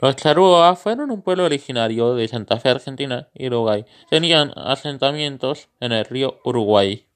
Los charrúas fueron un pueblo originario de Santa Fe, Argentina y Uruguay; tenían asentamientos en el río Uruguay.